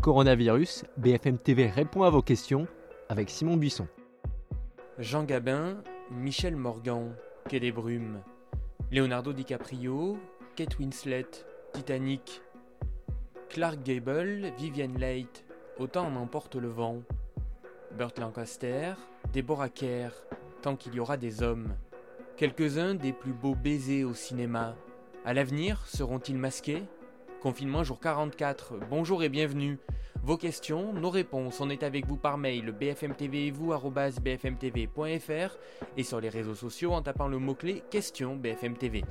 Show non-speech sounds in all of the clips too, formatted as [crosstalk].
Coronavirus, BFM TV répond à vos questions avec Simon Buisson. Jean Gabin, Michel Morgan, Quai des Leonardo DiCaprio, Kate Winslet, Titanic, Clark Gable, Vivienne Leight, Autant en emporte le vent, Burt Lancaster, Deborah Kerr, Tant qu'il y aura des hommes, quelques-uns des plus beaux baisers au cinéma. À l'avenir, seront-ils masqués? Confinement jour 44, bonjour et bienvenue. Vos questions, nos réponses, on est avec vous par mail bfmtv et vous bfmtv.fr et sur les réseaux sociaux en tapant le mot-clé question BFMTV.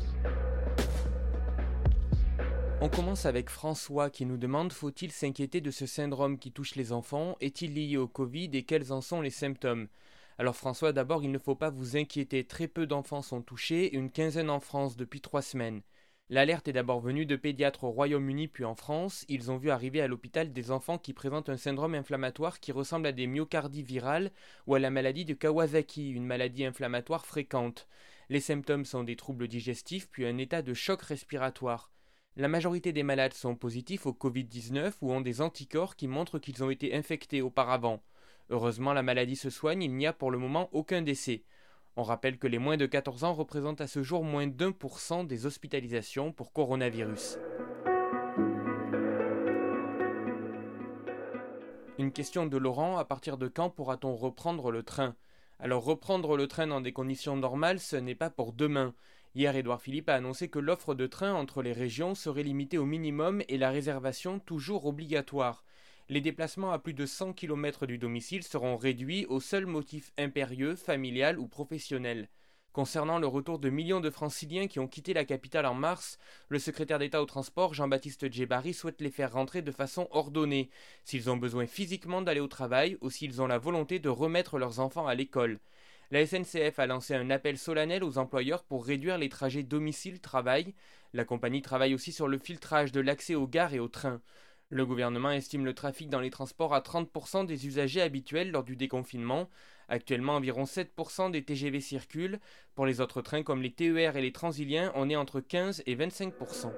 On commence avec François qui nous demande faut-il s'inquiéter de ce syndrome qui touche les enfants? Est-il lié au Covid et quels en sont les symptômes? Alors François, d'abord, il ne faut pas vous inquiéter, très peu d'enfants sont touchés, une quinzaine en France depuis trois semaines. L'alerte est d'abord venue de pédiatres au Royaume-Uni puis en France. Ils ont vu arriver à l'hôpital des enfants qui présentent un syndrome inflammatoire qui ressemble à des myocardies virales ou à la maladie de Kawasaki, une maladie inflammatoire fréquente. Les symptômes sont des troubles digestifs puis un état de choc respiratoire. La majorité des malades sont positifs au Covid-19 ou ont des anticorps qui montrent qu'ils ont été infectés auparavant. Heureusement, la maladie se soigne, il n'y a pour le moment aucun décès. On rappelle que les moins de 14 ans représentent à ce jour moins d'un pour cent des hospitalisations pour coronavirus. Une question de Laurent, à partir de quand pourra-t-on reprendre le train? Alors reprendre le train dans des conditions normales, ce n'est pas pour demain. Hier, Édouard Philippe a annoncé que l'offre de train entre les régions serait limitée au minimum et la réservation toujours obligatoire les déplacements à plus de 100 km du domicile seront réduits au seul motif impérieux, familial ou professionnel. Concernant le retour de millions de franciliens qui ont quitté la capitale en mars, le secrétaire d'État au transport Jean-Baptiste Djebari souhaite les faire rentrer de façon ordonnée, s'ils ont besoin physiquement d'aller au travail ou s'ils ont la volonté de remettre leurs enfants à l'école. La SNCF a lancé un appel solennel aux employeurs pour réduire les trajets domicile-travail. La compagnie travaille aussi sur le filtrage de l'accès aux gares et aux trains. Le gouvernement estime le trafic dans les transports à 30% des usagers habituels lors du déconfinement. Actuellement, environ 7% des TGV circulent. Pour les autres trains comme les TER et les Transiliens, on est entre 15 et 25%.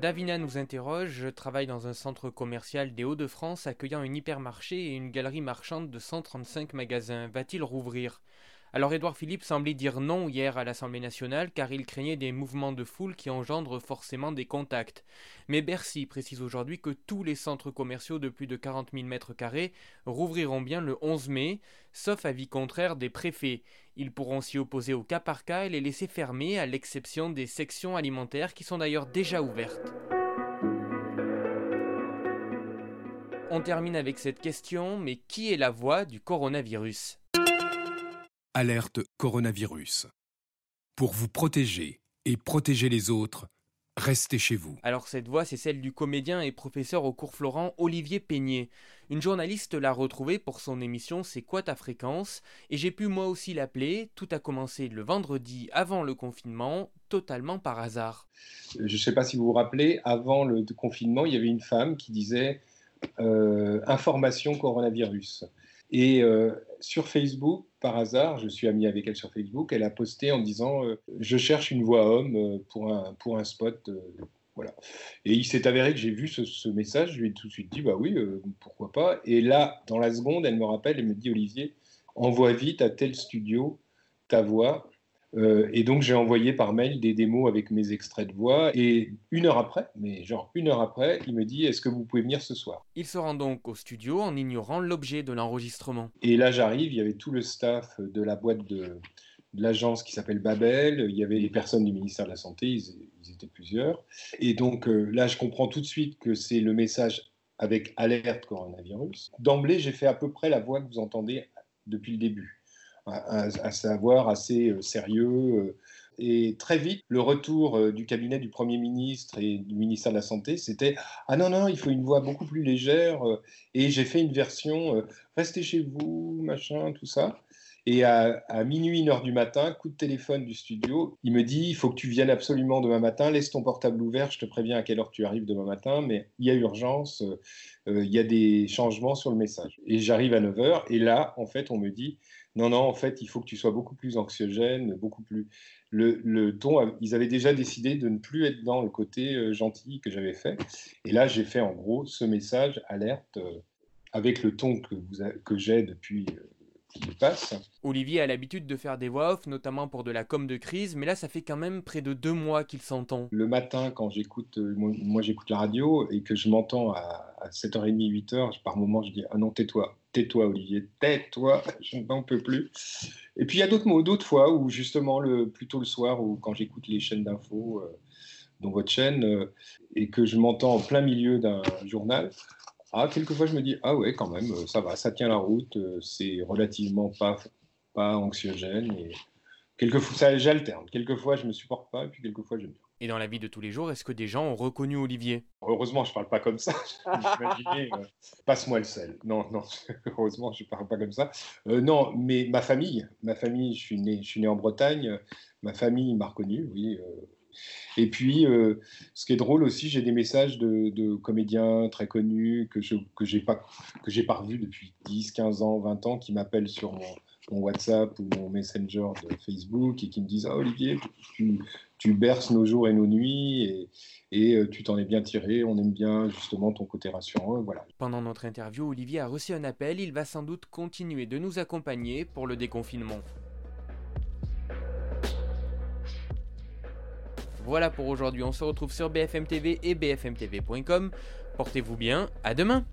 Davina nous interroge, je travaille dans un centre commercial des Hauts-de-France accueillant un hypermarché et une galerie marchande de 135 magasins. Va-t-il rouvrir? Alors Édouard Philippe semblait dire non hier à l'Assemblée nationale car il craignait des mouvements de foule qui engendrent forcément des contacts. Mais Bercy précise aujourd'hui que tous les centres commerciaux de plus de 40 000 mètres carrés rouvriront bien le 11 mai, sauf avis contraire des préfets. Ils pourront s'y opposer au cas par cas et les laisser fermer à l'exception des sections alimentaires qui sont d'ailleurs déjà ouvertes. On termine avec cette question, mais qui est la voix du coronavirus? Alerte coronavirus. Pour vous protéger et protéger les autres, restez chez vous. Alors cette voix, c'est celle du comédien et professeur au cours Florent Olivier Peignet. Une journaliste l'a retrouvé pour son émission C'est quoi ta fréquence? Et j'ai pu moi aussi l'appeler. Tout a commencé le vendredi avant le confinement, totalement par hasard. Je ne sais pas si vous vous rappelez, avant le confinement, il y avait une femme qui disait euh, information coronavirus. Et euh, sur Facebook, par hasard, je suis ami avec elle sur Facebook, elle a posté en disant euh, Je cherche une voix homme euh, pour un, pour un spot. voilà. Et il s'est avéré que j'ai vu ce, message, je lui ai tout de suite dit Bah oui, pourquoi pas? Et là, dans la seconde, elle me rappelle, elle me dit Olivier, envoie vite à tel studio ta voix euh, et donc j'ai envoyé par mail des démos avec mes extraits de voix. Et une heure après, mais genre une heure après, il me dit Est-ce que vous pouvez venir ce soir? Il se rend donc au studio en ignorant l'objet de l'enregistrement. Et là j'arrive, il y avait tout le staff de la boîte de, l'agence qui s'appelle Babel, il y avait les personnes du ministère de la Santé, ils, étaient plusieurs. Et donc euh, là je comprends tout de suite que c'est le message avec alerte coronavirus. D'emblée, j'ai fait à peu près la voix que vous entendez depuis le début à, savoir assez euh, sérieux. Euh, et très vite, le retour euh, du cabinet du Premier ministre et du ministère de la Santé, c'était Ah non, non, il faut une voix beaucoup plus légère. Et j'ai fait une version Restez chez vous, machin, tout ça. Et à, minuit, une heure du matin, coup de téléphone du studio, il me dit Il faut que tu viennes absolument demain matin, laisse ton portable ouvert, je te préviens à quelle heure tu arrives demain matin, mais il y a urgence, il y a des changements sur le message. Et j'arrive à 9 h, et là, en fait, on me dit non, non, en fait, il faut que tu sois beaucoup plus anxiogène, beaucoup plus. le, ton, ils avaient déjà décidé de ne plus être dans le côté euh, gentil que j'avais fait. Et là, j'ai fait en gros ce message alerte euh, avec le ton que, que j'ai depuis euh, qu'il passe. Olivier a l'habitude de faire des voix off, notamment pour de la com de crise, mais là, ça fait quand même près de deux mois qu'il s'entend. Le matin, quand j'écoute, moi, j'écoute la radio et que je m'entends à, 7h30, 8h, par moment, je dis Ah non, tais-toi, tais-toi, Olivier, tais-toi, [laughs] je n'en peux plus. Et puis il y a d'autres mots, d'autres fois où justement, le, plutôt le soir, ou quand j'écoute les chaînes d'infos, euh, dont votre chaîne, euh, et que je m'entends en plein milieu d'un journal, ah, quelquefois je me dis, ah ouais, quand même, euh, ça va, ça tient la route, c'est relativement pas, pas anxiogène. Et quelquefois, ça, j'alterne. Quelquefois, je me supporte pas, et puis quelquefois, j'aime bien. Et dans la vie de tous les jours, est-ce que des gens ont reconnu Olivier? Heureusement, je parle pas comme ça. [laughs] Euh, passe-moi le sel. Non, non, [laughs] heureusement, je parle pas comme ça. Euh, non, mais ma famille, ma famille, je suis né, je suis né en Bretagne. Ma famille m'a reconnu, oui. Euh. Et puis, ce qui est drôle aussi, j'ai des messages de, comédiens très connus que je que j'ai pas que pas revus depuis 10, 15 ans, 20 ans, qui m'appellent sur mon, mon WhatsApp ou mon Messenger de Facebook et qui me disent ah, Olivier, tu, tu, berces nos jours et nos nuits et, euh, tu t'en es bien tiré, on aime bien justement ton côté rassurant. Voilà. Pendant notre interview, Olivier a reçu un appel, il va sans doute continuer de nous accompagner pour le déconfinement. Voilà pour aujourd'hui, on se retrouve sur BFM TV et bfmtv.com. Portez-vous bien, à demain